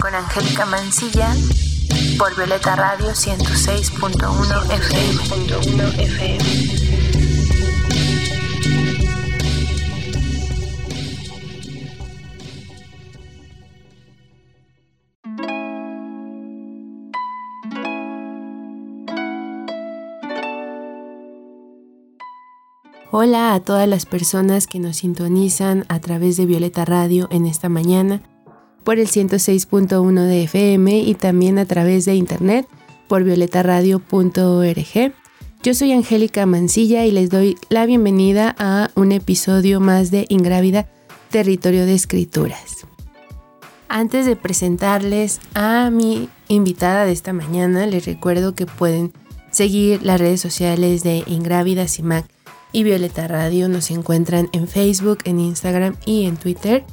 Con Angélica Mancilla por Violeta Radio 106.1 FM. 106.1 FM. Hola a todas las personas que nos sintonizan a través de Violeta Radio en esta mañana por el 106.1 de FM y también a través de internet por violetaradio.org. Yo soy Angélica Mancilla y les doy la bienvenida a un episodio más de Ingrávida Territorio de Escrituras. Antes de presentarles a mi invitada de esta mañana, les recuerdo que pueden seguir las redes sociales de Ingrávida CIMAC y Violeta Radio nos encuentran en Facebook, en Instagram y en Twitter,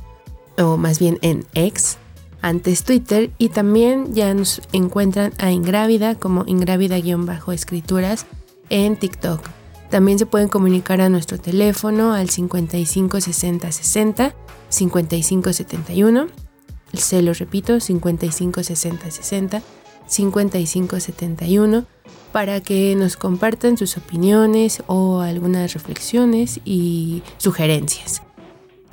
o más bien en X, antes Twitter, y también ya nos encuentran a Ingrávida como Ingrávida-escrituras en TikTok. También se pueden comunicar a nuestro teléfono al 55 60 60 55 71. Se lo repito, 55 60 60 55 71 para que nos compartan sus opiniones o algunas reflexiones y sugerencias.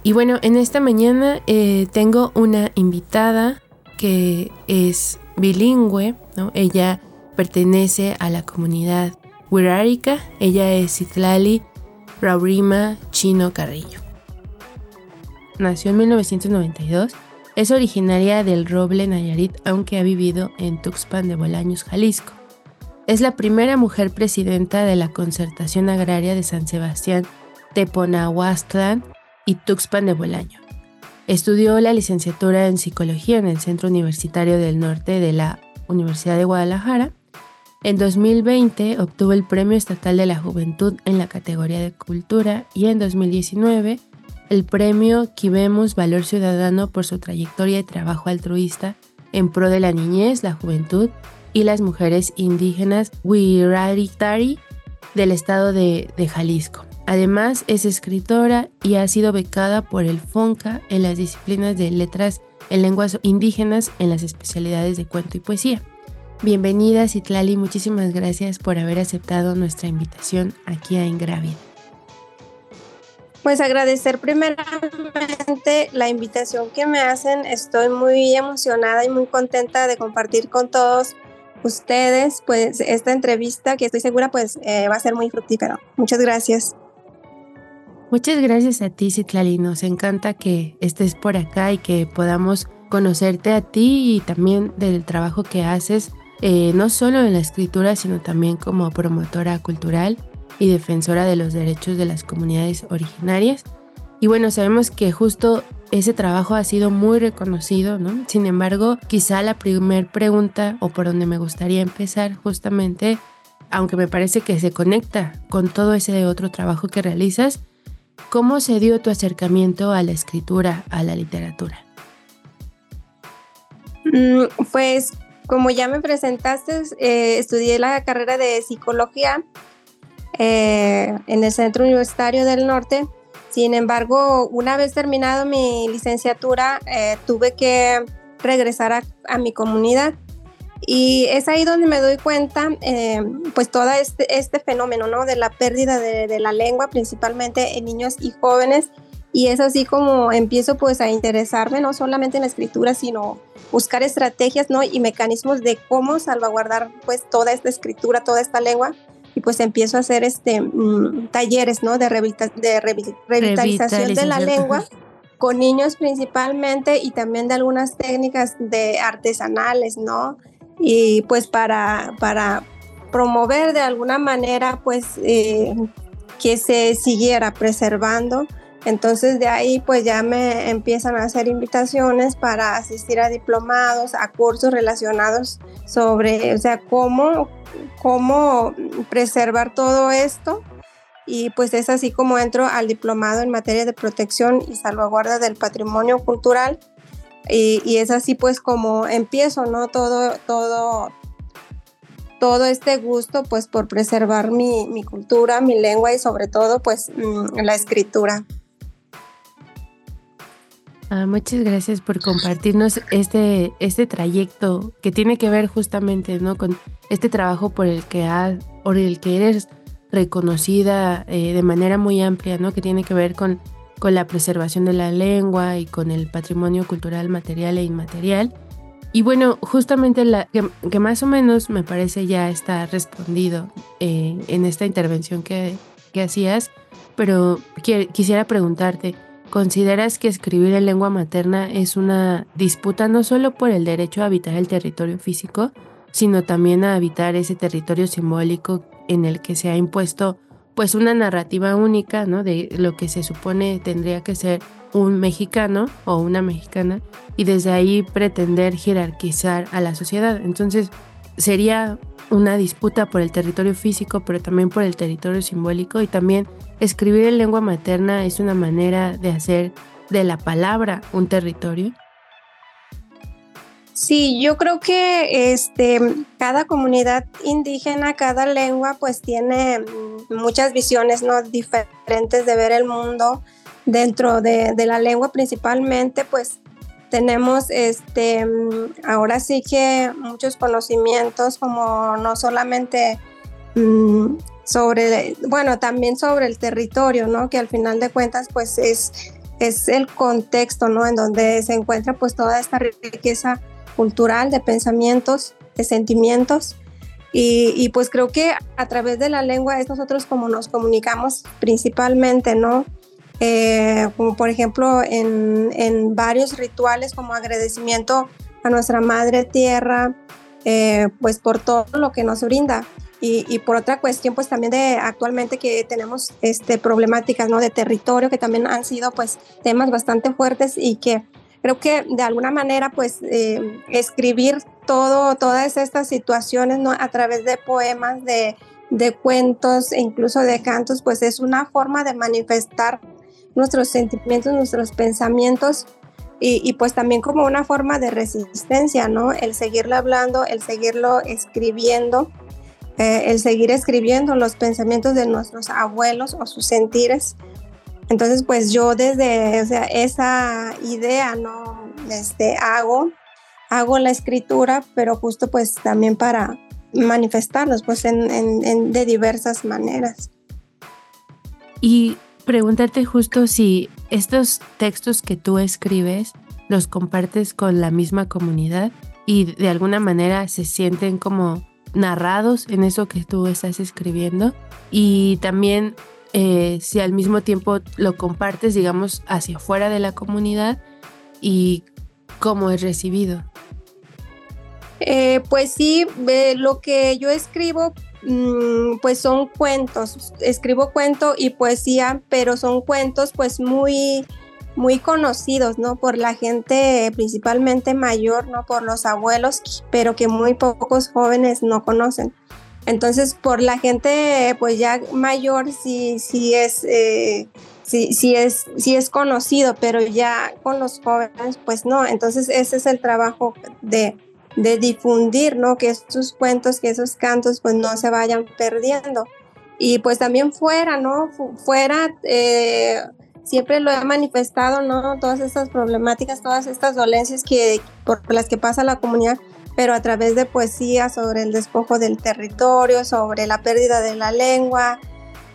Y bueno, en esta mañana eh, tengo una invitada que es bilingüe, Ella pertenece a la comunidad Wirrárica, ella es Citlali Raurima Chino Carrillo. Nació en 1992, es originaria del Roble Nayarit, aunque ha vivido en Tuxpan de Bolaños, Jalisco. Es la primera mujer presidenta de la Concertación Agraria de San Sebastián, Teponahuastlán y Tuxpan de Bolaño. Estudió la licenciatura en Psicología en el Centro Universitario del Norte de la Universidad de Guadalajara. En 2020 obtuvo el Premio Estatal de la Juventud en la categoría de Cultura y en 2019 el Premio Quibemos Valor Ciudadano por su trayectoria y trabajo altruista en pro de la niñez, la juventud y las mujeres indígenas Wiraritari del estado de, Jalisco. Además, es escritora y ha sido becada por el FONCA en las disciplinas de letras en lenguas indígenas en las especialidades de cuento y poesía. Bienvenida, Citlali, muchísimas gracias por haber aceptado nuestra invitación aquí a Ingravia. Pues agradecer primeramente la invitación que me hacen. Estoy muy emocionada y muy contenta de compartir con todos ustedes, pues esta entrevista que estoy segura pues eh, va a ser muy fructífera. Muchas gracias. Muchas gracias a ti, Citlali. Nos encanta que estés por acá y que podamos conocerte a ti y también del trabajo que haces, eh, no solo en la escritura, sino también como promotora cultural y defensora de los derechos de las comunidades originarias. Y bueno, sabemos que justo ese trabajo ha sido muy reconocido, ¿no? Sin embargo, quizá la primera pregunta o por donde me gustaría empezar justamente, aunque me parece que se conecta con todo ese otro trabajo que realizas, ¿cómo se dio tu acercamiento a la escritura, a la literatura? Mm, pues como ya me presentaste, eh, estudié la carrera de psicología eh, en el Centro Universitario del Norte sin embargo, una vez terminado mi licenciatura, eh, tuve que regresar a, mi comunidad. Y es ahí donde me doy cuenta, eh, pues todo este, este, fenómeno, ¿no? De la pérdida de, la lengua, principalmente en niños y jóvenes. Y es así como empiezo pues a interesarme no solamente en la escritura, sino buscar estrategias, ¿no? Y mecanismos de cómo salvaguardar pues toda esta escritura, toda esta lengua y pues empiezo a hacer este mm, talleres, ¿no? De, de revitalización de la lengua con niños principalmente y también de algunas técnicas de artesanales, ¿no? Y pues para, para promover de alguna manera pues eh, que se siguiera preservando Entonces de ahí pues ya me empiezan a hacer invitaciones para asistir a diplomados, a cursos relacionados sobre, o sea, cómo, cómo preservar todo esto. Y pues es así como entro al diplomado en materia de protección y salvaguarda del patrimonio cultural. Y, es así pues como empiezo, ¿no? Todo, todo, todo este gusto pues por preservar mi, mi cultura, mi lengua y sobre todo pues mm, la escritura. Ah, muchas gracias por compartirnos este, este trayecto que tiene que ver justamente ¿no? con este trabajo por el que, ha, por el que eres reconocida eh, de manera muy amplia, ¿no? que tiene que ver con, con la preservación de la lengua y con el patrimonio cultural material e inmaterial. Y bueno, justamente la, que, más o menos me parece ya está respondido eh, en esta intervención que, que hacías, pero quisiera preguntarte, ¿Consideras que escribir en lengua materna es una disputa no solo por el derecho a habitar el territorio físico, sino también a habitar ese territorio simbólico en el que se ha impuesto pues una narrativa única, ¿no? De lo que se supone tendría que ser un mexicano o una mexicana y desde ahí pretender jerarquizar a la sociedad. Entonces, sería una disputa por el territorio físico, pero también por el territorio simbólico y también escribir en lengua materna es una manera de hacer de la palabra un territorio. Sí, yo creo que este, cada comunidad indígena, cada lengua, pues tiene muchas visiones ¿no? diferentes de ver el mundo. Dentro de, de la lengua principalmente, pues tenemos este, ahora sí que muchos conocimientos como no solamente mm, sobre, bueno, también sobre el territorio, ¿no? Que al final de cuentas pues es, es el contexto, ¿no? En donde se encuentra pues toda esta riqueza cultural de pensamientos, de sentimientos. Y, pues creo que a través de la lengua es nosotros como nos comunicamos principalmente, ¿no? Eh, como por ejemplo en, en, varios rituales como agradecimiento a nuestra madre tierra, eh, pues por todo lo que nos brinda. Y, y, por otra cuestión, pues también de actualmente que tenemos este, problemáticas ¿no? de territorio que también han sido pues temas bastante fuertes y que creo que de alguna manera pues eh, escribir todo, todas estas situaciones ¿no? a través de poemas, de, de cuentos e incluso de cantos, pues es una forma de manifestar nuestros sentimientos, nuestros pensamientos y, pues también como una forma de resistencia, ¿no? El seguirlo hablando, el seguirlo escribiendo, eh, el seguir escribiendo los pensamientos de nuestros abuelos o sus sentires. Entonces, pues yo desde esa idea, ¿no? Este, hago, hago la escritura, pero justo pues también para manifestarlos, pues en, de diversas maneras. Y preguntarte justo si estos textos que tú escribes los compartes con la misma comunidad y de alguna manera se sienten como narrados en eso que tú estás escribiendo y también eh, si al mismo tiempo lo compartes digamos hacia afuera de la comunidad y cómo es recibido. Eh, pues sí, lo que yo escribo Mm, pues son cuentos, escribo cuento y poesía, pero son cuentos pues muy muy conocidos, ¿no? Por la gente principalmente mayor, ¿no? Por los abuelos, pero que muy pocos jóvenes no conocen. Entonces, por la gente pues ya mayor sí, sí es, eh, sí, es, sí es conocido, pero ya con los jóvenes pues no. Entonces, ese es el trabajo de, de difundir, ¿no? Que esos cuentos, que esos cantos, pues no se vayan perdiendo. Y pues también fuera, ¿no? Fuera, eh, siempre lo he manifestado, ¿no? Todas estas problemáticas, todas estas dolencias que, por las que pasa la comunidad, pero a través de poesía sobre el despojo del territorio, sobre la pérdida de la lengua.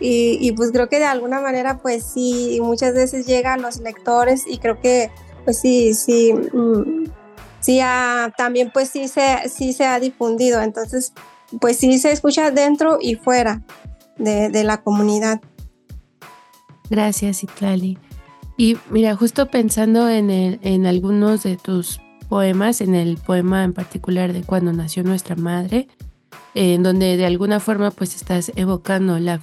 Y, pues creo que de alguna manera, pues sí, muchas veces llega a los lectores y creo que, pues sí, sí, mm, sí también pues sí se, sí se ha difundido. Entonces, pues sí se escucha dentro y fuera de, la comunidad. Gracias, Itlali. Y mira, justo pensando en, en algunos de tus poemas, en el poema en particular de Cuando nació nuestra madre, en donde de alguna forma pues estás evocando la,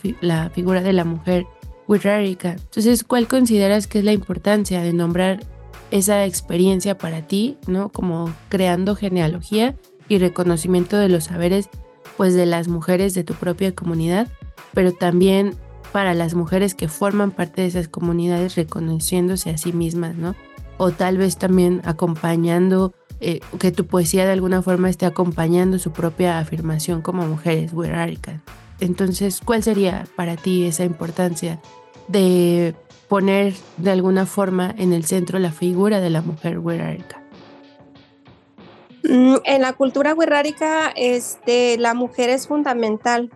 figura de la mujer Wirrárica. Entonces, ¿cuál consideras que es la importancia de nombrar esa experiencia para ti, ¿no? Como creando genealogía y reconocimiento de los saberes, pues de las mujeres de tu propia comunidad, pero también para las mujeres que forman parte de esas comunidades reconociéndose a sí mismas, ¿no? O tal vez también acompañando, eh, que tu poesía de alguna forma esté acompañando su propia afirmación como mujeres wirráricas. Entonces, ¿cuál sería para ti esa importancia de poner de alguna forma en el centro la figura de la mujer wirrárica? Mm, en la cultura wirrárica, este, la mujer es fundamental.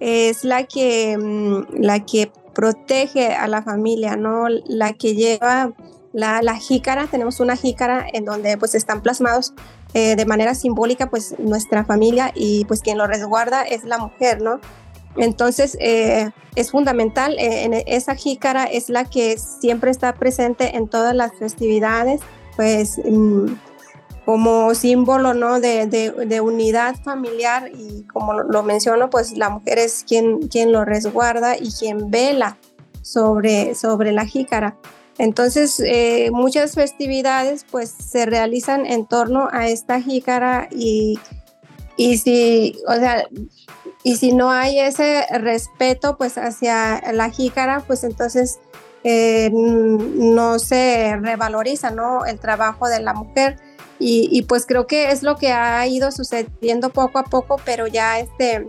Es la que, mm, la que protege a la familia, ¿no? La que lleva la, la jícara. Tenemos una jícara en donde pues están plasmados eh, de manera simbólica pues nuestra familia y pues quien lo resguarda es la mujer, ¿no? Entonces eh, es fundamental, eh, en esa jícara es la que siempre está presente en todas las festividades, pues mm, como símbolo ¿no? De, de, unidad familiar y como lo menciono, pues la mujer es quien, quien lo resguarda y quien vela sobre, sobre la jícara. Entonces, eh, muchas festividades pues se realizan en torno a esta jícara y, y si, o sea, y si no hay ese respeto pues hacia la jícara, pues entonces eh, no se revaloriza, ¿no? El trabajo de la mujer. Y, y, pues creo que es lo que ha ido sucediendo poco a poco, pero ya este,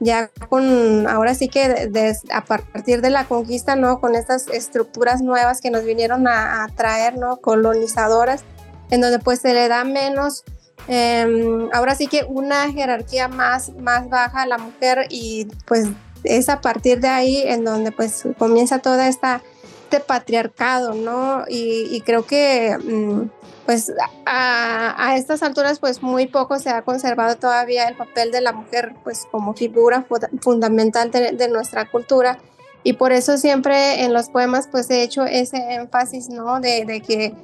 ya con, ahora sí que a partir de la conquista, ¿no? Con estas estructuras nuevas que nos vinieron a, traer, ¿no? Colonizadoras, en donde pues se le da menos, em, ahora sí que una jerarquía más, más baja a la mujer y pues es a partir de ahí en donde pues comienza toda esta, este patriarcado, ¿no? Y, creo que... Mm, pues a, estas alturas pues muy poco se ha conservado todavía el papel de la mujer pues como figura fundamental de, nuestra cultura. Y por eso siempre en los poemas pues he hecho ese énfasis no de, que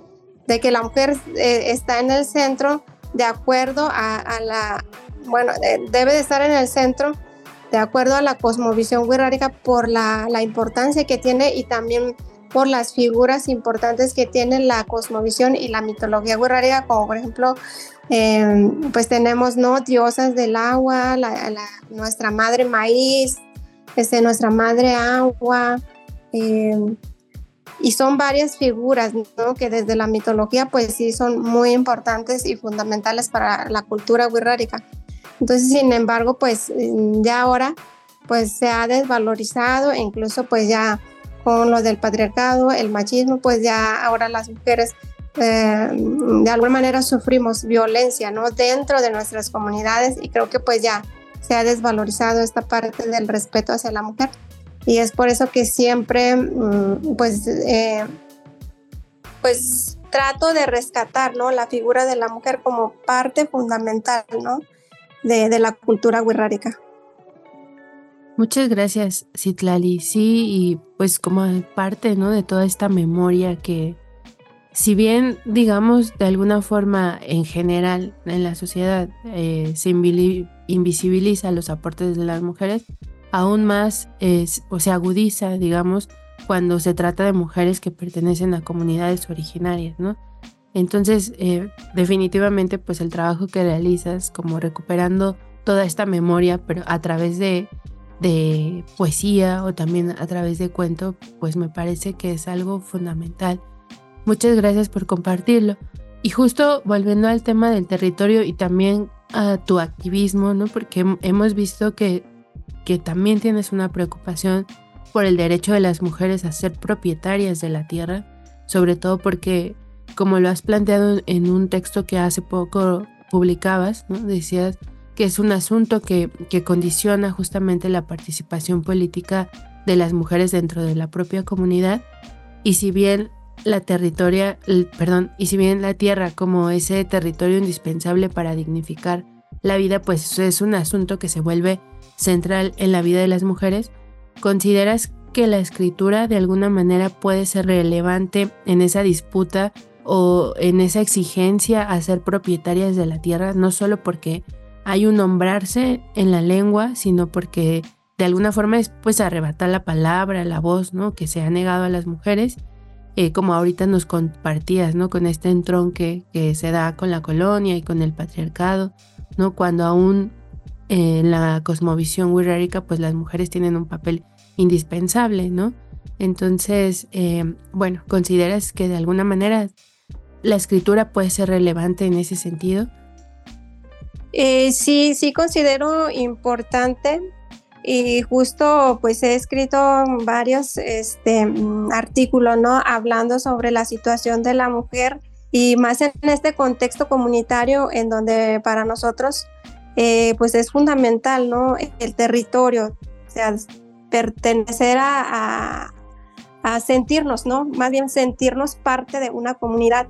de que la mujer eh, está en el centro de acuerdo a, la bueno debe de estar en el centro de acuerdo a la cosmovisión wixárika por la, la importancia que tiene y también por las figuras importantes que tiene la cosmovisión y la mitología guerrera, como por ejemplo, em, pues tenemos ¿no? diosas del agua, nuestra madre maíz, este, nuestra madre agua, em, y son varias figuras ¿no? que desde la mitología pues sí son muy importantes y fundamentales para la cultura guerrérica. Entonces, sin embargo, pues ya ahora pues se ha desvalorizado e incluso pues ya con lo del patriarcado, el machismo, pues ya ahora las mujeres eh, de alguna manera sufrimos violencia, ¿no? Dentro de nuestras comunidades y creo que pues ya se ha desvalorizado esta parte del respeto hacia la mujer y es por eso que siempre mm, pues eh, pues trato de rescatar, ¿no? La figura de la mujer como parte fundamental, ¿no? De, de la cultura wixárika. Muchas gracias, Citlali. Sí, y pues como parte ¿no? de toda esta memoria que, si bien, digamos, de alguna forma en general en la sociedad eh, se invisibiliza los aportes de las mujeres, aún más es, o se agudiza, digamos, cuando se trata de mujeres que pertenecen a comunidades originarias, ¿no? Entonces, eh, definitivamente, pues el trabajo que realizas, como recuperando toda esta memoria, pero a través de de poesía o también a través de cuento, pues me parece que es algo fundamental. Muchas gracias por compartirlo. Y justo volviendo al tema del territorio y también a tu activismo, ¿no? Porque hemos visto que, que también tienes una preocupación por el derecho de las mujeres a ser propietarias de la tierra, sobre todo porque, como lo has planteado en un texto que hace poco publicabas, ¿no? Decías que es un asunto que, condiciona justamente la participación política de las mujeres dentro de la propia comunidad. Y si bien la territoria, perdón, y si bien la tierra como ese territorio indispensable para dignificar la vida, pues es un asunto que se vuelve central en la vida de las mujeres, ¿consideras que la escritura de alguna manera puede ser relevante en esa disputa o en esa exigencia a ser propietarias de la tierra, no solo porque hay un nombrarse en la lengua, sino porque de alguna forma es pues arrebatar la palabra, la voz, ¿no? Que se ha negado a las mujeres, eh, como ahorita nos compartías, ¿no? Con este entronque que se da con la colonia y con el patriarcado, ¿no? Cuando aún en la cosmovisión wixárika, pues las mujeres tienen un papel indispensable, ¿no? Entonces, eh, bueno, ¿consideras que de alguna manera la escritura puede ser relevante en ese sentido? Eh, sí, sí considero importante y justo pues he escrito varios este, mm, artículos, ¿no? Hablando sobre la situación de la mujer y más en este contexto comunitario en donde para nosotros eh, pues es fundamental, ¿no? El territorio, o sea, pertenecer a, a, sentirnos, ¿no? Más bien sentirnos parte de una comunidad.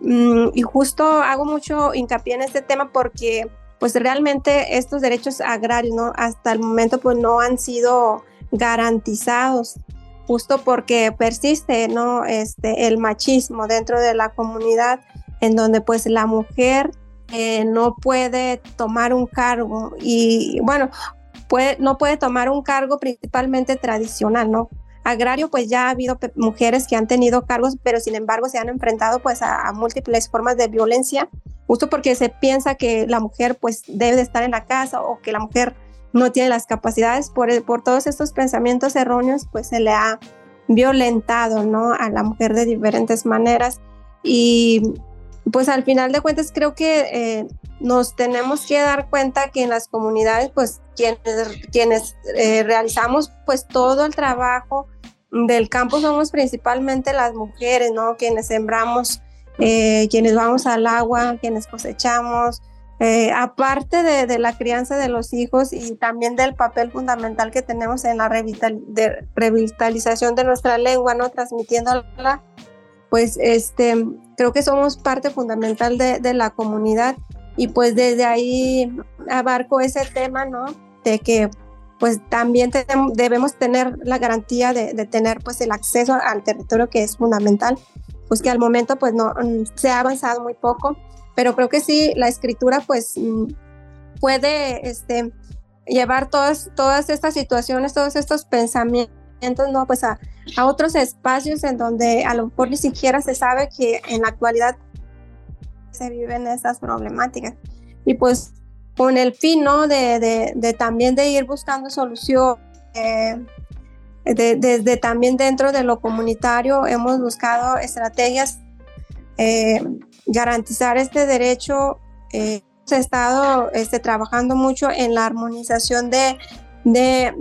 Mm, y justo hago mucho hincapié en este tema porque pues realmente estos derechos agrarios, ¿no? Hasta el momento pues no han sido garantizados justo porque persiste, ¿no? Este, el machismo dentro de la comunidad en donde pues la mujer eh, no puede tomar un cargo y bueno, puede, no puede tomar un cargo principalmente tradicional, ¿no? Agrario, pues ya ha habido mujeres que han tenido cargos, pero sin embargo se han enfrentado pues a, múltiples formas de violencia, justo porque se piensa que la mujer pues debe de estar en la casa o que la mujer no tiene las capacidades, por, por todos estos pensamientos erróneos pues se le ha violentado, ¿no? A la mujer de diferentes maneras y pues al final de cuentas creo que eh, nos tenemos que dar cuenta que en las comunidades, pues quienes, quienes eh, realizamos pues todo el trabajo del campo somos principalmente las mujeres, ¿no? Quienes sembramos, eh, quienes vamos al agua, quienes cosechamos, aparte de, la crianza de los hijos y también del papel fundamental que tenemos en la revitalización de nuestra lengua, ¿no? Transmitiéndola pues este, creo que somos parte fundamental de, la comunidad y pues desde ahí abarco ese tema, ¿no? De que pues también debemos tener la garantía de, tener pues el acceso al territorio que es fundamental, pues que al momento pues no mm, se ha avanzado muy poco, pero creo que sí la escritura pues mm, puede este, llevar todas, todas estas situaciones, todos estos pensamientos no, pues a, otros espacios en donde a lo mejor ni siquiera se sabe que en la actualidad se viven esas problemáticas. Y pues con el fin, ¿no? De, también de ir buscando solución. Eh, desde también dentro de lo comunitario hemos buscado estrategias eh, garantizar este derecho. Eh, hemos estado este, trabajando mucho en la armonización de, de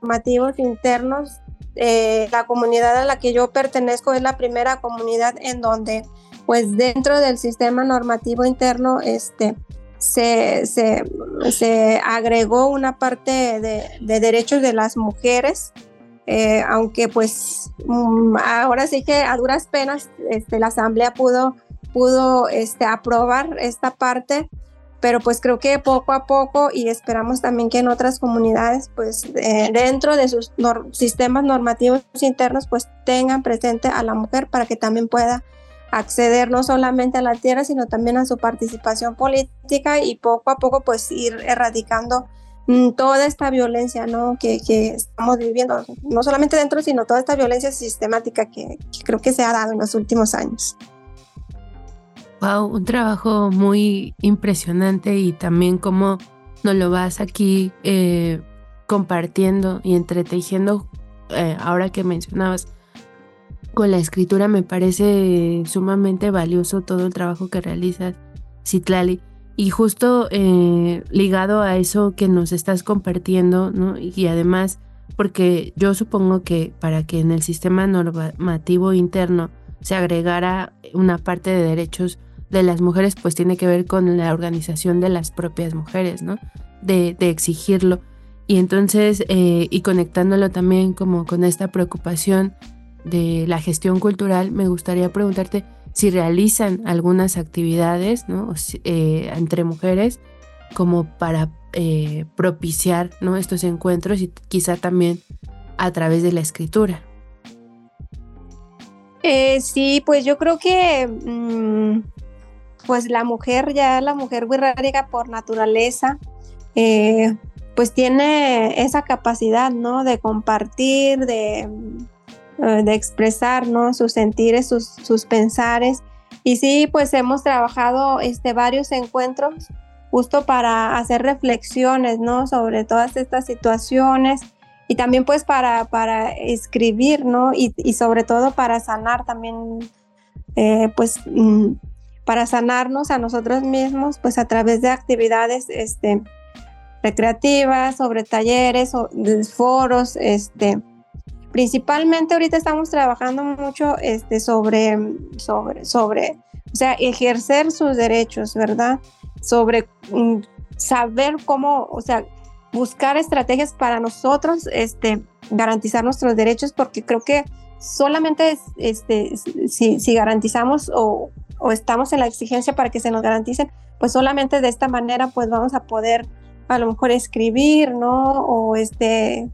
normativos internos. Eh, la comunidad a la que yo pertenezco es la primera comunidad en donde, pues dentro del sistema normativo interno, este, se, se, se agregó una parte de, de, derechos de las mujeres, eh, aunque pues mm, ahora sí que a duras penas este, la asamblea pudo, pudo este, aprobar esta parte pero pues creo que poco a poco y esperamos también que en otras comunidades pues eh, dentro de sus sistemas normativos internos pues tengan presente a la mujer para que también pueda acceder no solamente a la tierra sino también a su participación política y poco a poco pues ir erradicando mm, toda esta violencia ¿no? que, que, estamos viviendo, no solamente dentro, sino toda esta violencia sistemática que, creo que se ha dado en los últimos años. Wow, un trabajo muy impresionante y también cómo nos lo vas aquí eh, compartiendo y entretejiendo. Eh, ahora que mencionabas con la escritura, me parece sumamente valioso todo el trabajo que realizas, Citlali. Y justo eh, ligado a eso que nos estás compartiendo, ¿no? Y además, porque yo supongo que para que en el sistema normativo interno se agregara una parte de derechos de las mujeres pues tiene que ver con la organización de las propias mujeres, ¿no? De, exigirlo. Y entonces, eh, y conectándolo también como con esta preocupación de la gestión cultural, me gustaría preguntarte si realizan algunas actividades, ¿no? Eh, entre mujeres como para eh, propiciar, ¿no? Estos encuentros y quizá también a través de la escritura. sí, pues yo creo que mm, pues la mujer, ya la mujer wixárika por naturaleza, eh, pues tiene esa capacidad, ¿no? De compartir, de, eh, de expresar, ¿no? Sus sentires, sus, sus pensares. Y sí, pues hemos trabajado este, varios encuentros justo para hacer reflexiones, ¿no? Sobre todas estas situaciones y también pues para, para escribir, ¿no? Y, y sobre todo para sanar también, eh, pues mm, para sanarnos a nosotros mismos, pues a través de actividades este, recreativas, sobre talleres, o foros, este, principalmente ahorita estamos trabajando mucho este, sobre, sobre, sobre, o sea, ejercer sus derechos, ¿verdad? Sobre mm, saber cómo, o sea, buscar estrategias para nosotros este, garantizar nuestros derechos, porque creo que solamente este, si, garantizamos o, o, estamos en la exigencia para que se nos garanticen, pues solamente de esta manera pues vamos a poder a lo mejor escribir, ¿no? O este,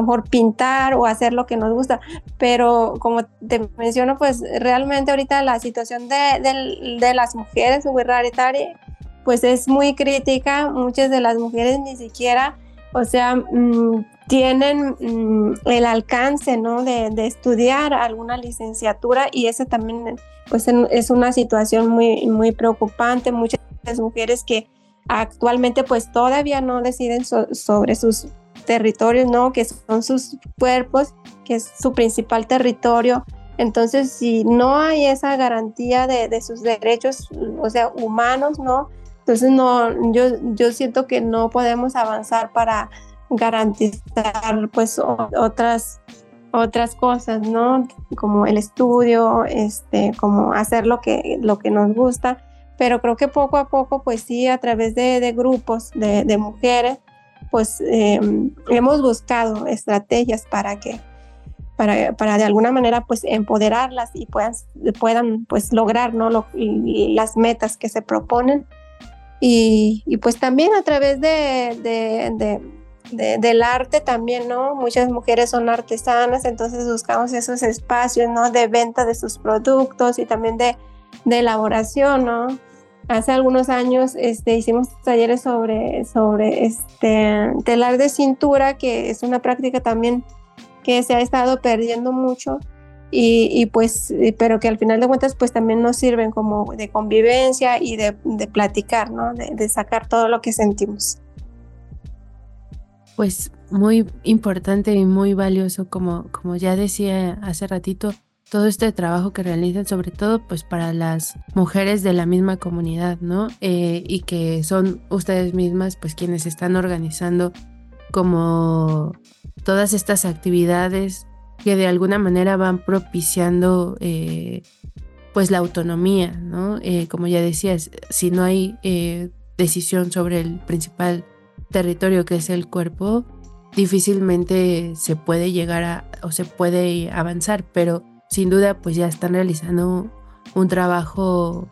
mejor pintar o hacer lo que nos gusta. Pero como te menciono, pues realmente ahorita la situación de, de, de las mujeres raritaria pues es muy crítica. Muchas de las mujeres ni siquiera, o sea, mm, tienen mm, el alcance, ¿no? De, de, estudiar alguna licenciatura y eso también, pues es una situación muy, muy preocupante. Muchas mujeres que actualmente, pues todavía no deciden sobre sus territorios, ¿no? Que son sus cuerpos, que es su principal territorio. Entonces, si no hay esa garantía de, de sus derechos, o sea, humanos, ¿no? Entonces, no, yo, yo siento que no podemos avanzar para garantizar pues otras otras cosas, ¿no? Como el estudio, este, como hacer lo que, lo que nos gusta, pero creo que poco a poco, pues sí, a través de, de grupos de, de, mujeres, pues eh, hemos buscado estrategias para que, para, para, de alguna manera, pues empoderarlas y puedan, puedan pues lograr, ¿no? Las metas que se proponen y, pues también a través de, del arte también, ¿no? Muchas mujeres son artesanas, entonces buscamos esos espacios, ¿no? De venta de sus productos y también de, elaboración, ¿no? Hace algunos años este, hicimos talleres sobre, sobre este, telar de cintura, que es una práctica también que se ha estado perdiendo mucho y, pues, pero que al final de cuentas pues también nos sirven como de convivencia y de, platicar, ¿no? De, sacar todo lo que sentimos. Pues muy importante y muy valioso, como, como ya decía hace ratito, todo este trabajo que realizan, sobre todo pues para las mujeres de la misma comunidad, ¿no? Eh, y que son ustedes mismas pues quienes están organizando como todas estas actividades que de alguna manera van propiciando eh, pues la autonomía, ¿no? Eh, como ya decías, si no hay decisión sobre el principal territorio que es el cuerpo, difícilmente se puede llegar a o se puede avanzar, pero sin duda pues ya están realizando un trabajo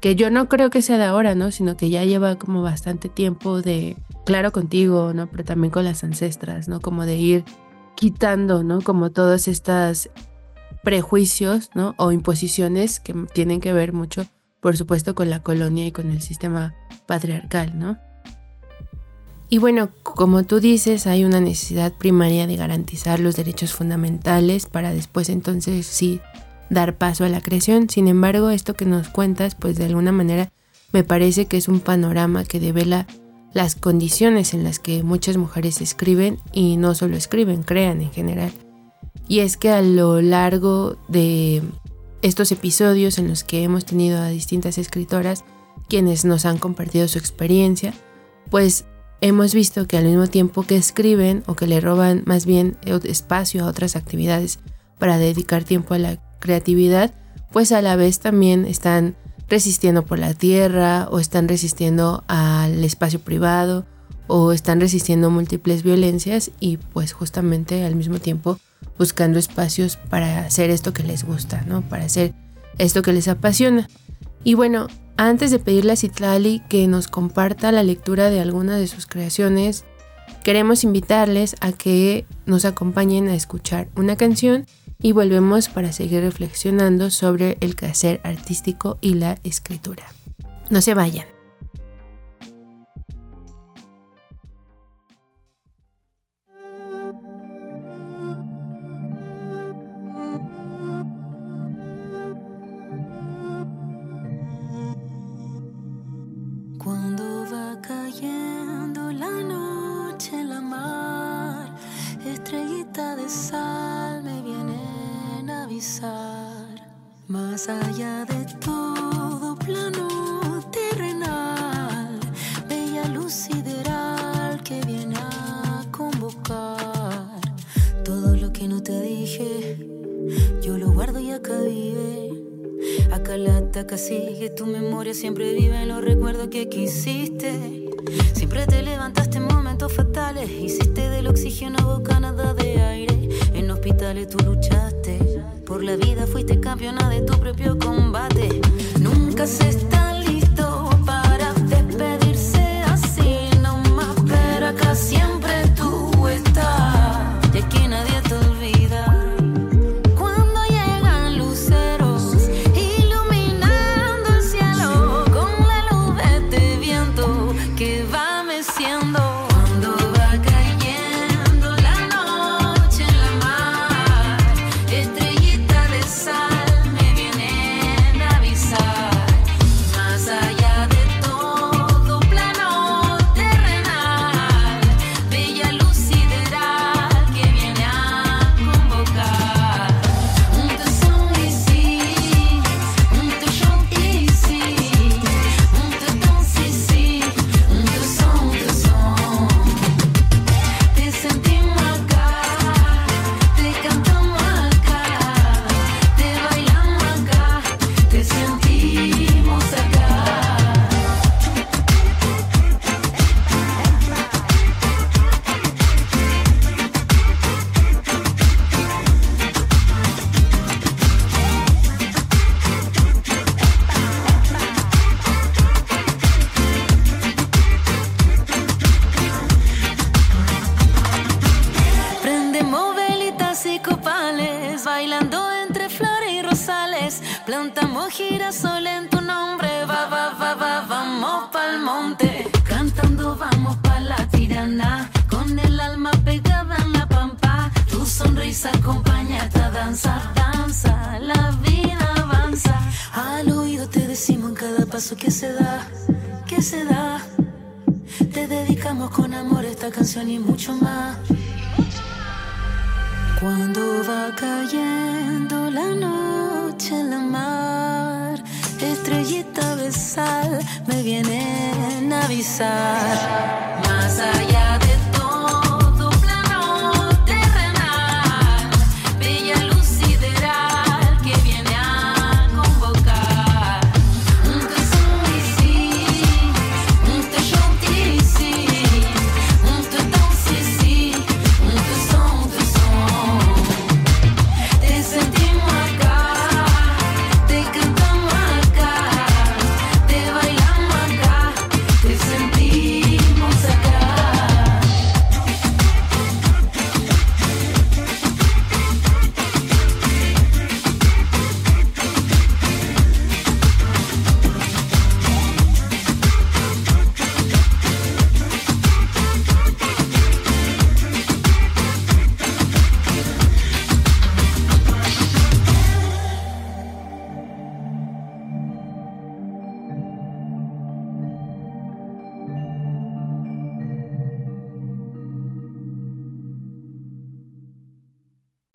que yo no creo que sea de ahora, ¿no? Sino que ya lleva como bastante tiempo de, claro contigo, ¿no? Pero también con las ancestras, ¿no? Como de ir quitando, ¿no? Como todos estos prejuicios, ¿no? O imposiciones que tienen que ver mucho, por supuesto, con la colonia y con el sistema patriarcal, ¿no? Y bueno, como tú dices, hay una necesidad primaria de garantizar los derechos fundamentales para después entonces sí dar paso a la creación. Sin embargo, esto que nos cuentas, pues de alguna manera me parece que es un panorama que devela las condiciones en las que muchas mujeres escriben y no solo escriben, crean en general. Y es que a lo largo de estos episodios en los que hemos tenido a distintas escritoras, quienes nos han compartido su experiencia, pues hemos visto que al mismo tiempo que escriben o que le roban más bien espacio a otras actividades para dedicar tiempo a la creatividad, pues a la vez también están resistiendo por la tierra o están resistiendo al espacio privado o están resistiendo múltiples violencias y pues justamente al mismo tiempo buscando espacios para hacer esto que les gusta, ¿no? Para hacer esto que les apasiona. Y bueno, antes de pedirle a Citlali que nos comparta la lectura de alguna de sus creaciones, queremos invitarles a que nos acompañen a escuchar una canción y volvemos para seguir reflexionando sobre el quehacer artístico y la escritura. No se vayan. que tu memoria siempre vive en los recuerdos que quisiste.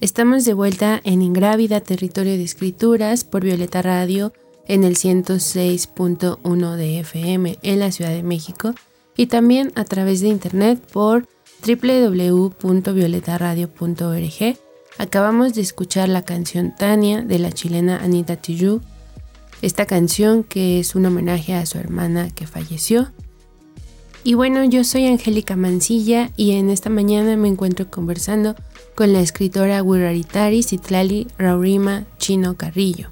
Estamos de vuelta en Ingrávida, territorio de escrituras, por Violeta Radio, en el 106.1 de FM en la Ciudad de México y también a través de internet por www.violetaradio.org. Acabamos de escuchar la canción Tania de la chilena Anita Tijoux. Esta canción que es un homenaje a su hermana que falleció y bueno, yo soy Angélica Mancilla y en esta mañana me encuentro conversando con la escritora Wiraritari Citlali Raurima Chino Carrillo.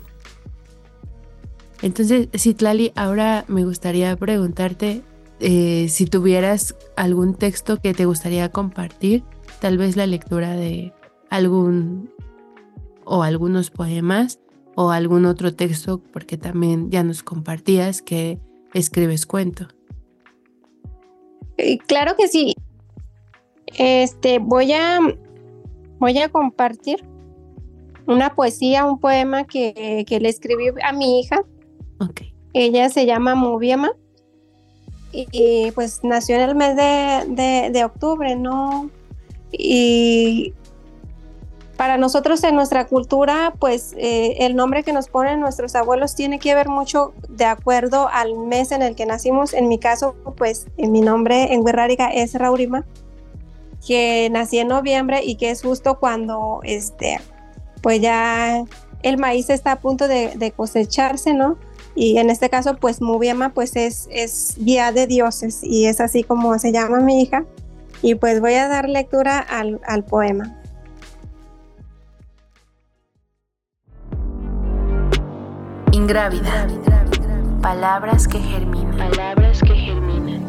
Entonces, Citlali, ahora me gustaría preguntarte eh, si tuvieras algún texto que te gustaría compartir, tal vez la lectura de algún o algunos poemas o algún otro texto, porque también ya nos compartías que escribes cuento. Eh, claro que sí. Este, voy a, voy a compartir una poesía, un poema que, le escribí a mi hija. Okay. Ella se llama Moviema y, pues nació en el mes de, de octubre, ¿no? Y para nosotros en nuestra cultura, pues eh, el nombre que nos ponen nuestros abuelos tiene que ver mucho de acuerdo al mes en el que nacimos. En mi caso, pues en mi nombre en Guerrárica es Raurima, que nací en noviembre y que es justo cuando este, pues ya el maíz está a punto de, cosecharse, ¿no? Y en este caso, pues Mubiema, pues es, es guía de dioses y es así como se llama mi hija. Y pues voy a dar lectura al, al poema. Ingrávida. Palabras que germinan. Palabras que germinan.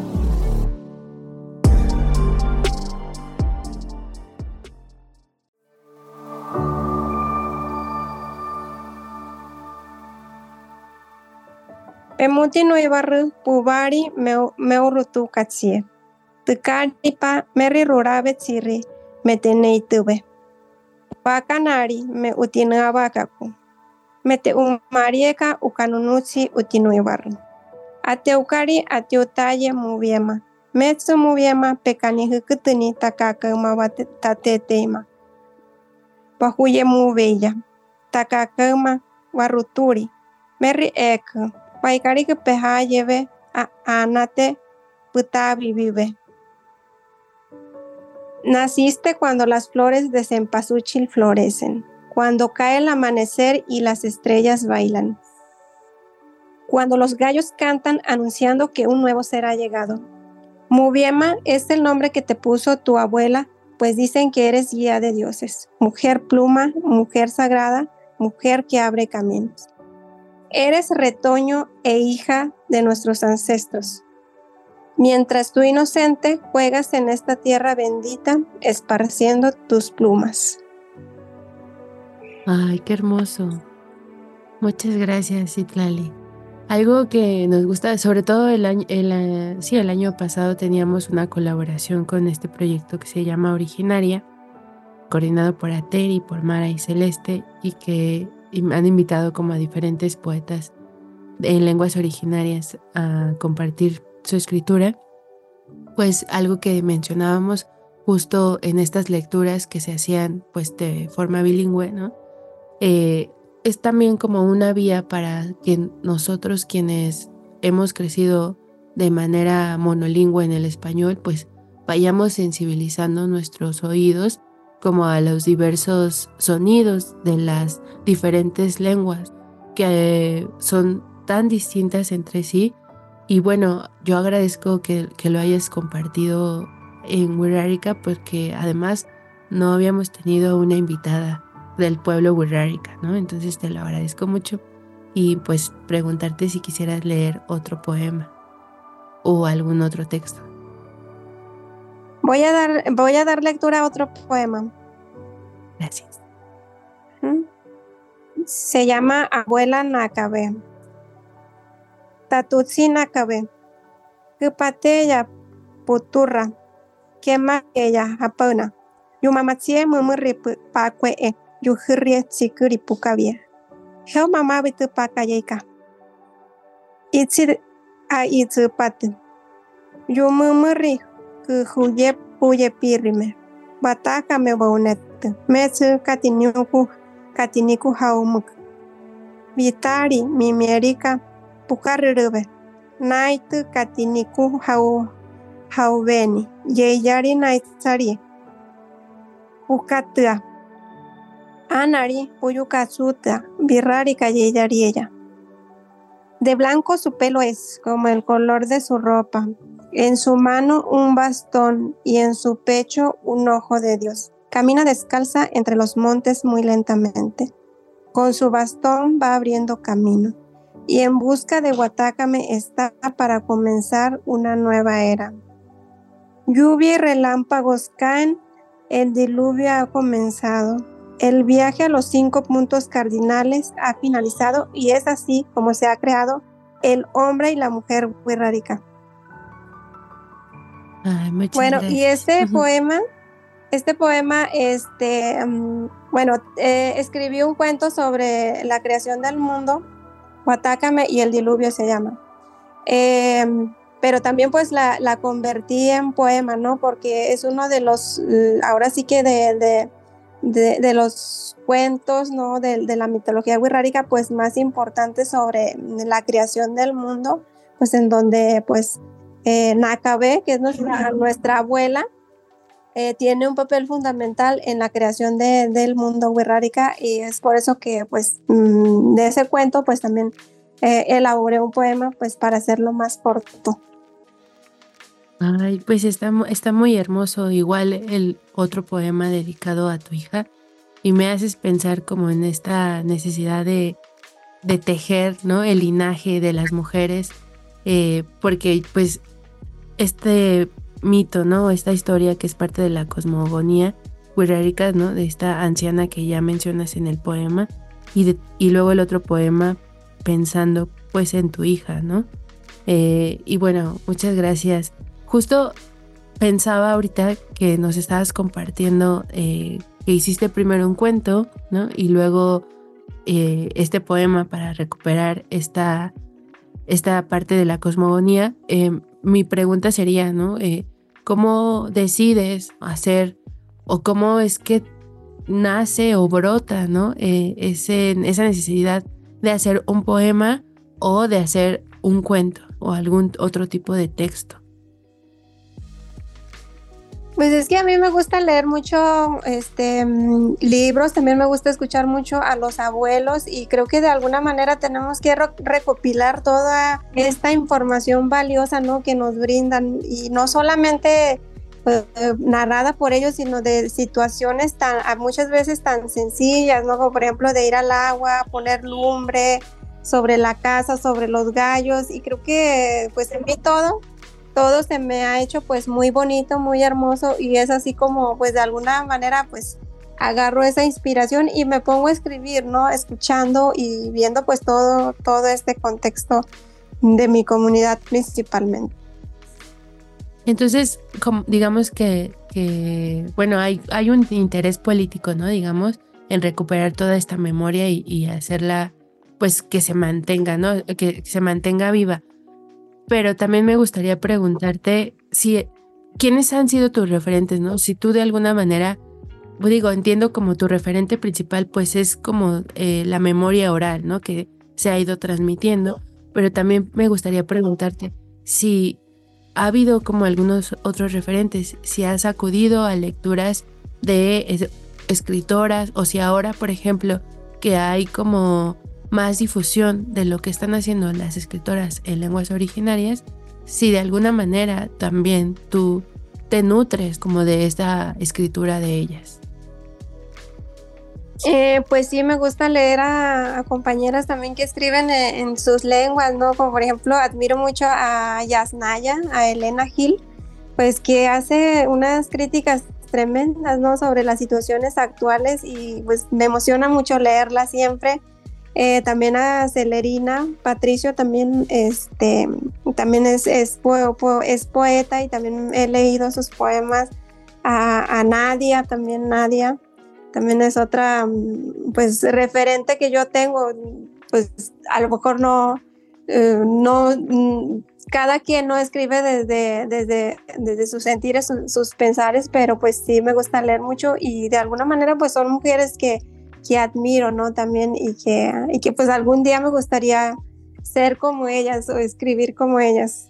Emuti no ibarru pubari meurutu katsie. pa meri rurabe tsiri metenei tube. Wakanari me utina abakaku mete umarieka ukanunuchi utinuibarru. Ateukari ateutaye mubiema. Metsu mubiema pekani hukutuni takakauma tateteima. Wahuye mubeya. Takakauma waruturi. Meri eku. Waikari peha lleve a anate putabi vive. Naciste cuando las flores de cempasúchil florecen cuando cae el amanecer y las estrellas bailan, cuando los gallos cantan anunciando que un nuevo ser ha llegado. Mubiema es el nombre que te puso tu abuela, pues dicen que eres guía de dioses, mujer pluma, mujer sagrada, mujer que abre caminos. Eres retoño e hija de nuestros ancestros. Mientras tú inocente juegas en esta tierra bendita, esparciendo tus plumas. Ay, qué hermoso. Muchas gracias, Itlali. Algo que nos gusta, sobre todo el año, el, sí, el año pasado teníamos una colaboración con este proyecto que se llama Originaria, coordinado por Ater y por Mara y Celeste, y que han invitado como a diferentes poetas en lenguas originarias a compartir su escritura. Pues algo que mencionábamos justo en estas lecturas que se hacían pues de forma bilingüe, ¿no? Eh, es también como una vía para que nosotros quienes hemos crecido de manera monolingüe en el español, pues vayamos sensibilizando nuestros oídos como a los diversos sonidos de las diferentes lenguas que son tan distintas entre sí. Y bueno, yo agradezco que, lo hayas compartido en Wirrárica porque además no habíamos tenido una invitada del pueblo Wurrárica, ¿no? Entonces te lo agradezco mucho y pues preguntarte si quisieras leer otro poema o algún otro texto. Voy a dar, voy a dar lectura a otro poema. Gracias. Se llama Abuela Nakabe. Tatutsi Nakabe. Kupatella puturra. Kema ella apana. Yumamatsie mumurri pakwe yuhirrie tsikuri pukavia. Heo mama bitu pakayeka. Itsi a itsi patu. Yumumuri ku huye puye pirime. Bataka me baunet. Metsu katinyuku katiniku haumuk. Vitari mimierika pukarirube. Naitu katiniku hau hauveni. Yeyari naitsari. Pukatua. Anari, Puyucasuta, Birrari ella. De blanco su pelo es, como el color de su ropa. En su mano un bastón y en su pecho un ojo de Dios. Camina descalza entre los montes muy lentamente. Con su bastón va abriendo camino. y en busca de Guatácame está para comenzar una nueva era. Lluvia y relámpagos caen, el diluvio ha comenzado. El viaje a los cinco puntos cardinales ha finalizado y es así como se ha creado el hombre y la mujer radical. bueno, y este poema, este poema, este, mm, bueno, eh, escribí un cuento sobre la creación del mundo, Guatácame y el diluvio se llama. Em, pero también pues la, la, convertí en poema, ¿no? Porque es uno de los, ahora sí que de de, los cuentos, ¿no? De, la mitología wixárika, pues más importante sobre la creación del mundo, pues en donde pues eh, Nakabe, que es nuestra, nuestra abuela, eh, tiene un papel fundamental en la creación del mundo wixárika y es por eso que pues mm, de ese cuento pues también eh, elaboré un poema pues para hacerlo más corto. Ay, pues está, está muy hermoso, igual el otro poema dedicado a tu hija, y me haces pensar como en esta necesidad de, de tejer, ¿no? El linaje de las mujeres, eh, porque pues este mito, ¿no? Esta historia que es parte de la cosmogonía wixárika, ¿no? De esta anciana que ya mencionas en el poema, y, y luego el otro poema pensando pues en tu hija, ¿no? Eh, y bueno, muchas gracias Justo pensaba ahorita que nos estabas compartiendo eh, que hiciste primero un cuento, ¿no? Y luego eh, este poema para recuperar esta, esta parte de la cosmogonía. Eh, mi pregunta sería, ¿no? ¿Cómo decides hacer o cómo es que nace o brota, ¿no? Esa necesidad de hacer un poema o de hacer un cuento o algún otro tipo de texto. Pues es que a mí me gusta leer mucho este, mm, libros, también me gusta escuchar mucho a los abuelos y creo que de alguna manera tenemos que recopilar toda esta información valiosa ¿no? que nos brindan y no solamente pues, narrada por ellos, sino de situaciones tan, muchas veces tan sencillas, ¿no? como por ejemplo de ir al agua, poner lumbre sobre la casa, sobre los gallos y creo que pues en mí todo todo se me ha hecho pues muy bonito, muy hermoso y es así como pues de alguna manera pues agarro esa inspiración y me pongo a escribir, ¿no? Escuchando y viendo pues todo, todo este contexto de mi comunidad principalmente. Entonces, como, digamos que, bueno, hay, hay un interés político, ¿no? Digamos, en recuperar toda esta memoria y, y hacerla, pues, que se mantenga, ¿no? Que se mantenga viva pero también me gustaría preguntarte si quiénes han sido tus referentes, ¿no? Si tú de alguna manera, pues digo, entiendo como tu referente principal, pues es como eh, la memoria oral, ¿no? Que se ha ido transmitiendo, pero también me gustaría preguntarte si ha habido como algunos otros referentes, si has acudido a lecturas de escritoras o si ahora, por ejemplo, que hay como más difusión de lo que están haciendo las escritoras en lenguas originarias, si de alguna manera también tú te nutres como de esta escritura de ellas. Eh, pues sí, me gusta leer a, compañeras también que escriben en, sus lenguas, ¿no? Como por ejemplo, admiro mucho a Yasnaya, a Elena Gil, pues que hace unas críticas tremendas, ¿no? Sobre las situaciones actuales y pues me emociona mucho leerla siempre eh, también a Celerina, Patricio también, este, también es, es, es, poeta y también he leído sus poemas. A, Nadia, también Nadia, también es otra, pues, referente que yo tengo, pues, a lo mejor no, eh, no, mm, cada quien no escribe desde, desde, desde sus sentires, sus pensares, pero pues sí me gusta leer mucho y de alguna manera pues son mujeres que, que admiro, ¿no? También y que, y que pues algún día me gustaría ser como ellas o escribir como ellas.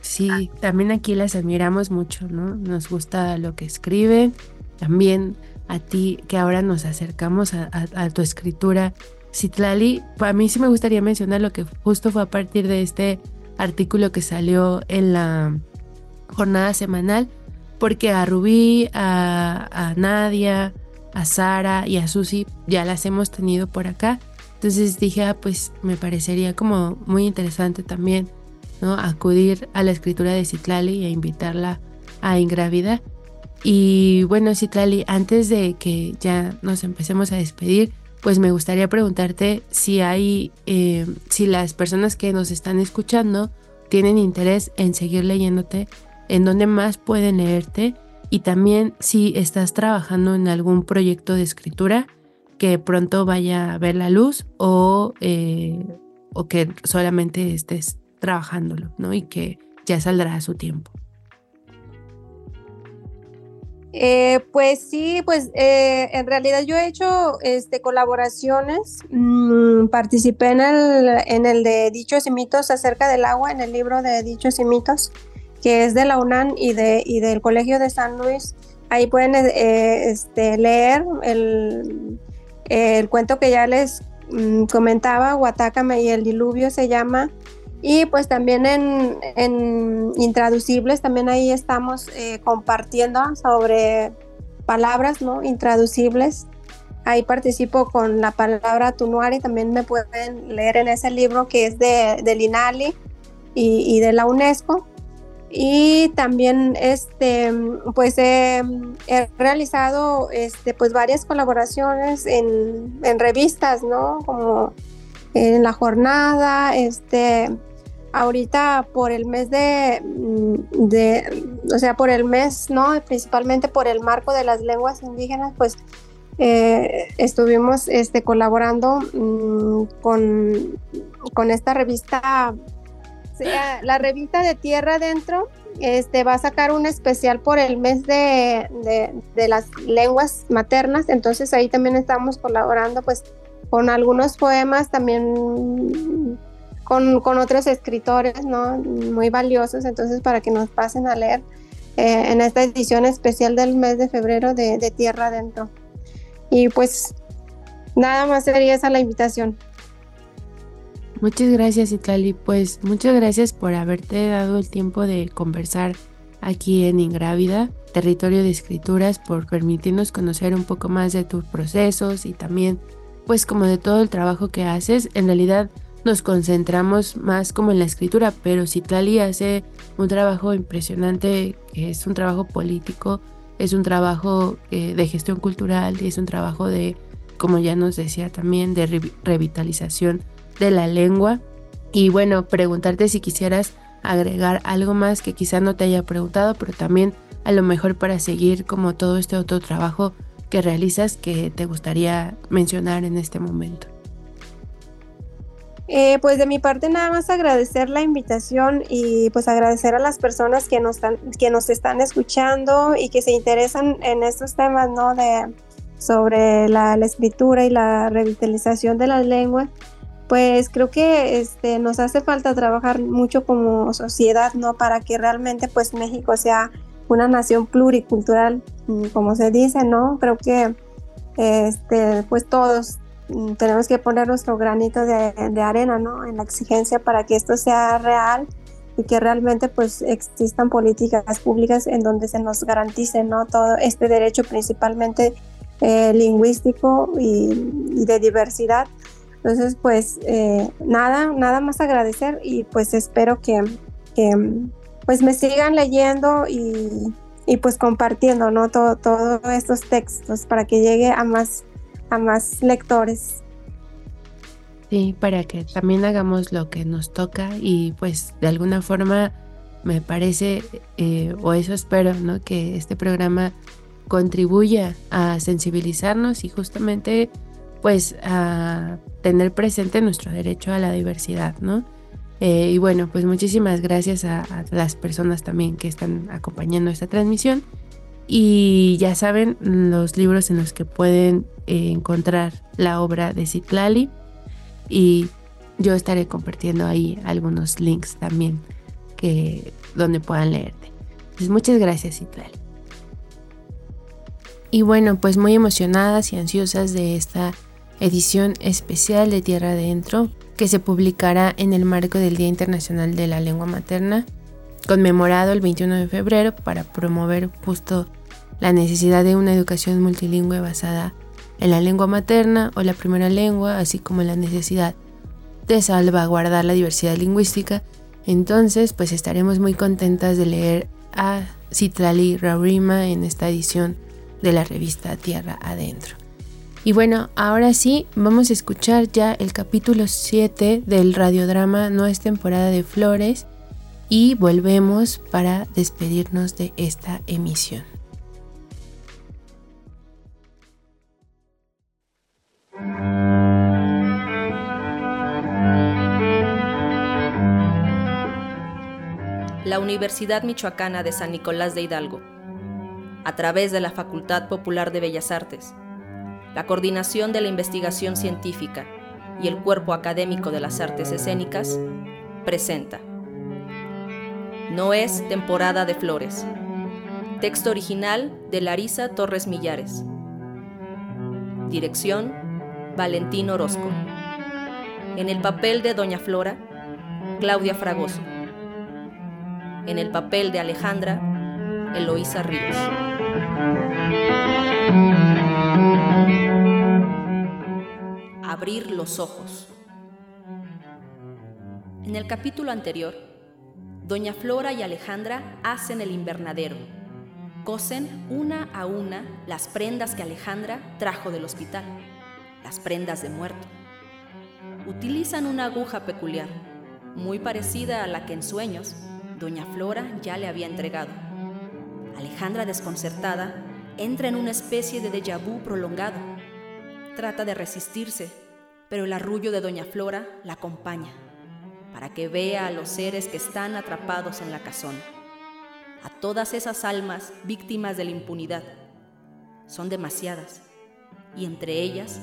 Sí, también aquí las admiramos mucho, ¿no? Nos gusta lo que escribe, también a ti que ahora nos acercamos a, tu escritura. Citlali, a mí sí me gustaría mencionar lo que justo fue a partir de este artículo que salió en la jornada semanal, porque a Rubí, a, a Nadia, a Sara y a Susi ya las hemos tenido por acá Entonces dije, ah, pues me parecería como muy interesante también, ¿no? Acudir a la escritura de Citlali e invitarla a Ingravida. Y bueno, Citlali, antes de que ya nos empecemos a despedir, pues me gustaría preguntarte si hay, eh, si las personas que nos están escuchando tienen interés en seguir leyéndote, en dónde más pueden leerte y también si estás trabajando en algún proyecto de escritura que pronto vaya a ver la luz o, eh, o que solamente estés trabajándolo, ¿no? Y que ya saldrá a su tiempo. Eh, pues sí, pues eh, en realidad yo he hecho este, colaboraciones, mm, participé en el, en el de Dichos y Mitos acerca del agua, en el libro de Dichos y Mitos, que es de la UNAM y, de, y del Colegio de San Luis. Ahí pueden eh, este, leer el, el, cuento que ya les mm, comentaba, Huatácame y el diluvio se llama, y pues también en, en Intraducibles, también ahí estamos eh, compartiendo sobre palabras ¿no? intraducibles. Ahí participo con la palabra Tunuari, también me pueden leer en ese libro que es de, del INALI y, y, de la UNESCO. Y también este, pues he, realizado este, pues varias colaboraciones en, en revistas, ¿no? Como en la jornada, este, ahorita por el mes de, mm, de, o sea, por el mes, ¿no? Principalmente por el marco de las lenguas indígenas, pues eh, estuvimos este, colaborando mmm, con, con, esta revista, la revista de Tierra Adentro, este, va a sacar un especial por el mes de, las lenguas maternas, entonces ahí también estamos colaborando pues con algunos poemas también con, con, otros escritores ¿no? muy valiosos, entonces para que nos pasen a leer eh, en esta edición especial del mes de febrero de, de, Tierra Adentro. Y pues nada más sería esa la invitación. Muchas gracias Itlali, pues muchas gracias por haberte dado el tiempo de conversar aquí en Ingrávida, territorio de escrituras, por permitirnos conocer un poco más de tus procesos y también pues como de todo el trabajo que haces. En realidad nos concentramos más como en la escritura, pero Citlali hace un trabajo impresionante, que es un trabajo político, es un trabajo eh, de gestión cultural y es un trabajo de, como ya nos decía también, de re revitalización de la lengua. Y bueno, preguntarte si quisieras agregar algo más que quizá no te haya preguntado, pero también a lo mejor para seguir como todo este otro trabajo que realizas que te gustaría mencionar en este momento. Eh, pues de mi parte nada más agradecer la invitación y pues agradecer a las personas que nos, están, que nos están escuchando y que se interesan en estos temas, ¿no? De, sobre la, la escritura y la revitalización de las lenguas. Pues creo que este, nos hace falta trabajar mucho como sociedad, ¿no? Para que realmente pues México sea una nación pluricultural, mm, como se dice, ¿no? Creo que este, pues todos Mm, tenemos que poner nuestro granito de, arena, ¿no? En la exigencia para que esto sea real y que realmente pues existan políticas públicas en donde se nos garantice, ¿no? Todo este derecho principalmente eh, lingüístico y, de diversidad. Entonces, pues eh, nada, nada más agradecer y pues espero que, que pues me sigan leyendo y, y pues compartiendo, ¿no? Todos todo estos textos para que llegue a más a más lectores. Sí, para que también hagamos lo que nos toca y pues de alguna forma me parece, eh, o eso espero, ¿no? Que este programa contribuya a sensibilizarnos y justamente pues a tener presente nuestro derecho a la diversidad, ¿no? Eh, y bueno, pues muchísimas gracias a, las personas también que están acompañando esta transmisión. Y ya saben los libros en los que pueden eh, encontrar la obra de Citlali. Y yo estaré compartiendo ahí algunos links también que, donde puedan leerte. Pues muchas gracias Citlali. Y bueno, pues muy emocionadas y ansiosas de esta edición especial de Tierra Adentro que se publicará en el marco del Día Internacional de la Lengua Materna, conmemorado el 21 de febrero para promover justo la necesidad de una educación multilingüe basada en la lengua materna o la primera lengua, así como la necesidad de salvaguardar la diversidad lingüística. Entonces, pues estaremos muy contentas de leer a Citlali Raurima en esta edición de la revista Tierra Adentro. Y bueno, ahora sí, vamos a escuchar ya el capítulo 7 del radiodrama No es temporada de flores y volvemos para despedirnos de esta emisión. La Universidad Michoacana de San Nicolás de Hidalgo, a través de la Facultad Popular de Bellas Artes, la Coordinación de la Investigación Científica y el Cuerpo Académico de las Artes Escénicas, presenta No es temporada de flores. Texto original de Larisa Torres Millares. Dirección Valentín Orozco. En el papel de Doña Flora, Claudia Fragoso. En el papel de Alejandra, Eloísa Ríos. Abrir los ojos. En el capítulo anterior, Doña Flora y Alejandra hacen el invernadero. Cosen una a una las prendas que Alejandra trajo del hospital, las prendas de muerto. Utilizan una aguja peculiar, muy parecida a la que en sueños Doña Flora ya le había entregado. Alejandra, desconcertada, entra en una especie de déjà vu prolongado. Trata de resistirse, pero el arrullo de Doña Flora la acompaña, para que vea a los seres que están atrapados en la casona, a todas esas almas víctimas de la impunidad. Son demasiadas, y entre ellas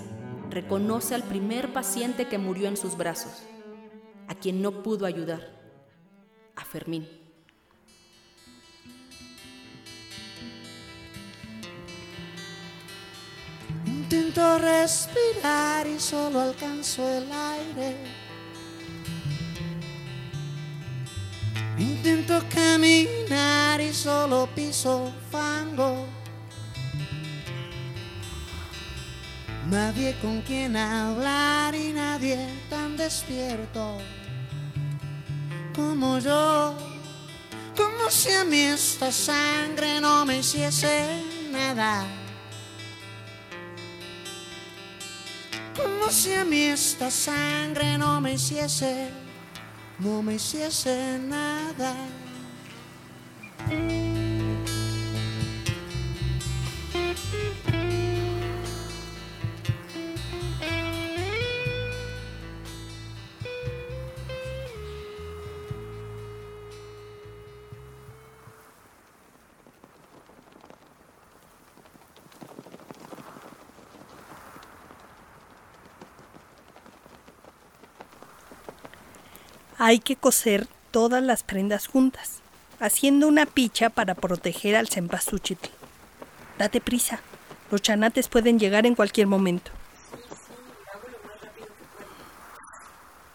reconoce al primer paciente que murió en sus brazos, a quien no pudo ayudar, a Fermín. Intento respirar y solo alcanzo el aire. Intento caminar y solo piso fango. Nadie con quien hablar y nadie tan despierto como yo. Como si a mí esta sangre no me hiciese nada. Como si a mí esta sangre no me hiciese, no me hiciese nada. Hay que coser todas las prendas juntas, haciendo una picha para proteger al cempasúchil. Date prisa, los chanates pueden llegar en cualquier momento.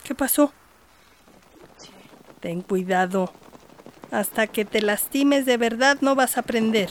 ¿Qué pasó? Ten cuidado. Hasta que te lastimes de verdad no vas a aprender.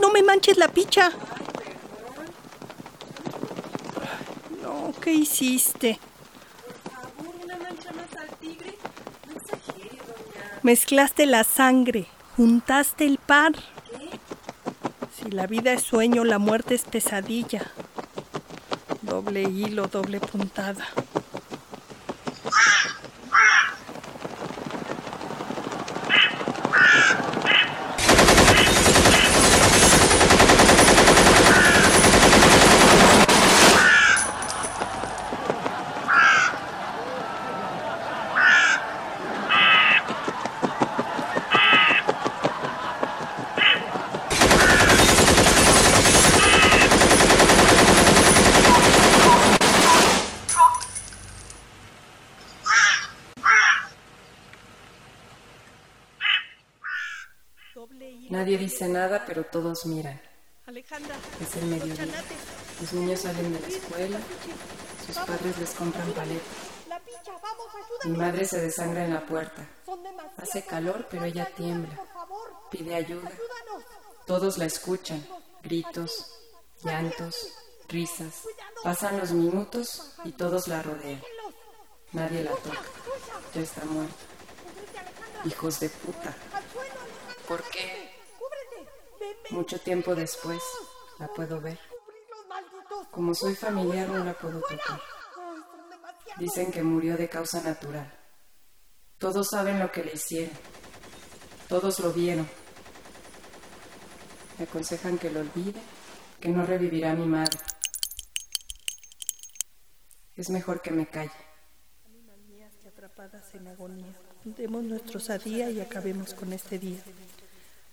no me manches la picha. No, ¿qué hiciste? Mezclaste la sangre, juntaste el par. Si la vida es sueño, la muerte es pesadilla. Doble hilo, doble puntada. Nadie dice nada, pero todos miran. Alejandra, Es el mediodía. Los niños salen de la escuela, sus padres les compran paletas. Mi madre se desangra en la puerta. Hace calor, pero ella tiembla. Pide ayuda. Todos la escuchan. Gritos, llantos, risas. Pasan los minutos y todos la rodean. Nadie la toca. Ya está muerta. Hijos de puta. ¿Por qué? Mucho tiempo después la puedo ver. Como soy familiar no la puedo tocar. Dicen que murió de causa natural. Todos saben lo que le hicieron. Todos lo vieron. Me aconsejan que lo olvide, que no revivirá mi madre. Es mejor que me calle. atrapadas en agonía. Demos y acabemos con este día.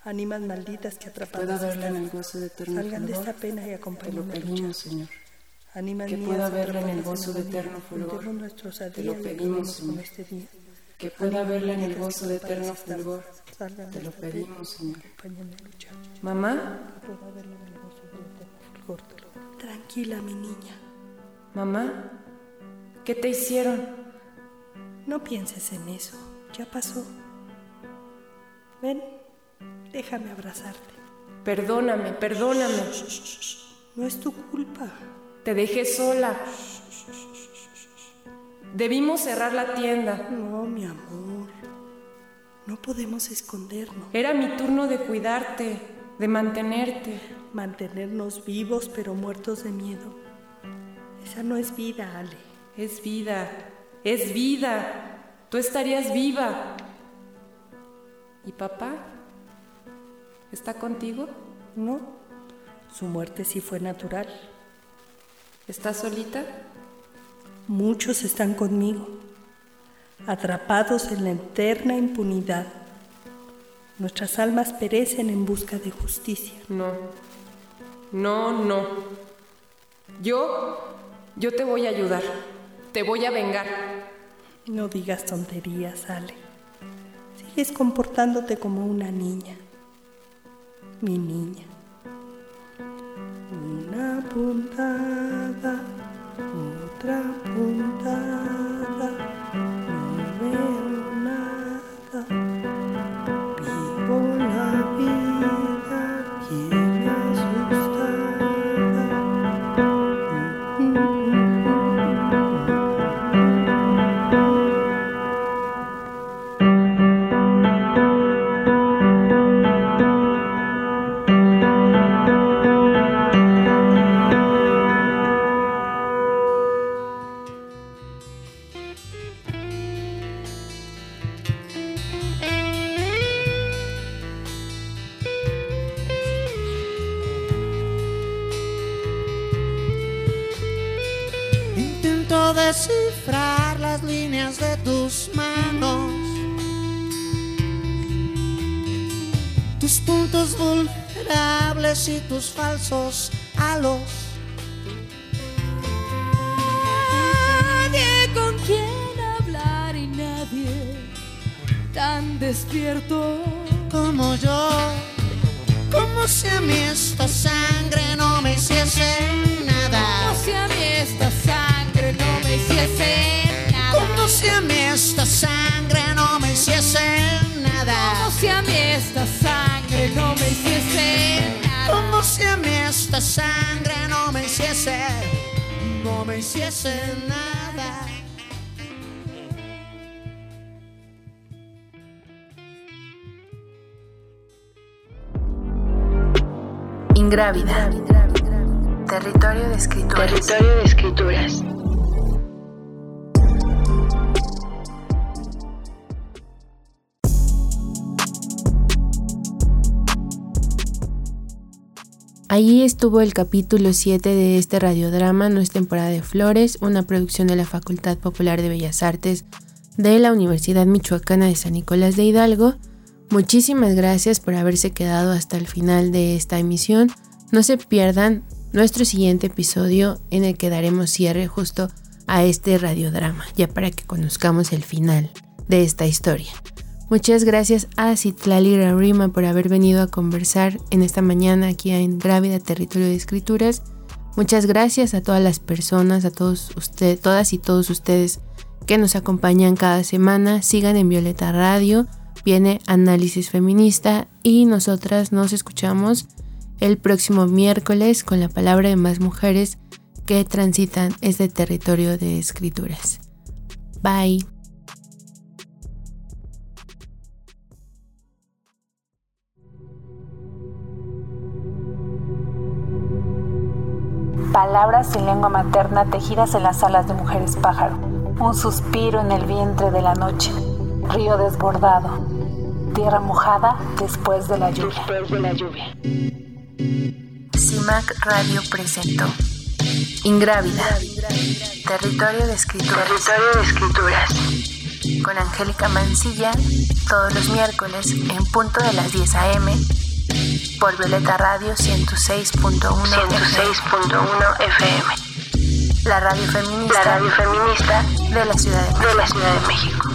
Ánimas malditas que atrapadas en el gozo de eterno Salgan de esta pena y acompáñenme a luchar. Señor. Ánimas que pueda verla en el gozo de eterno fulgor. Te lo pedimos, Señor. este día. Que pueda verla en el gozo de eterno fulgor. Salgan Te lo pedimos, Señor. Mamá, Que pueda verla en el gozo del eterno fulgor. Te lo- Tranquila, mi niña. mamá, ¿qué te hicieron? No pienses en eso. Ya pasó. Ven, déjame abrazarte. Perdóname, perdóname. No es tu culpa. Te dejé sola. Debimos cerrar la tienda. No, mi amor. No podemos escondernos. Era mi turno de cuidarte, de mantenerte. Mantenernos vivos pero muertos de miedo. Esa no es vida, Ale. Es vida, es vida. Tú estarías viva. ¿Y papá? ¿Está contigo? No. Su muerte sí fue natural. ¿Estás solita? Muchos están conmigo, atrapados en la eterna impunidad. Nuestras almas perecen en busca de justicia. No. No, no. Yo, yo te voy a ayudar. Te voy a vengar. No digas tonterías, Ale. Sigues comportándote como una niña. Mi niña. Una puntada, otra puntada. Ingrávida. Territorio de escrituras. Territorio de escrituras. Allí estuvo el capítulo 7 de este radiodrama No es temporada de flores, una producción de la Facultad Popular de Bellas Artes de la Universidad Michoacana de San Nicolás de Hidalgo. Muchísimas gracias por haberse quedado hasta el final de esta emisión. No se pierdan nuestro siguiente episodio en el que daremos cierre justo a este radiodrama, ya para que conozcamos el final de esta historia. Muchas gracias a Citlali Rima por haber venido a conversar en esta mañana aquí en Grávida Territorio de Escrituras. Muchas gracias a todas las personas, a todos ustedes, todas y todos ustedes que nos acompañan cada semana. Sigan en Violeta Radio, viene Análisis Feminista y nosotras nos escuchamos el próximo miércoles con la palabra de más mujeres que transitan este territorio de escrituras. Bye. Palabras en lengua materna tejidas en las alas de mujeres pájaro. Un suspiro en el vientre de la noche. Río desbordado. Tierra mojada después de la lluvia. Después de la lluvia. CIMAC Radio presentó Ingrávida. Territorio de escrituras. Territorio de escrituras. Con Angélica Mancilla, todos los miércoles en punto de las 10 a.m. por Violeta Radio 106.1 106.1 FM. La radio feminista, La radio feminista de la Ciudad de México. de la Ciudad de México.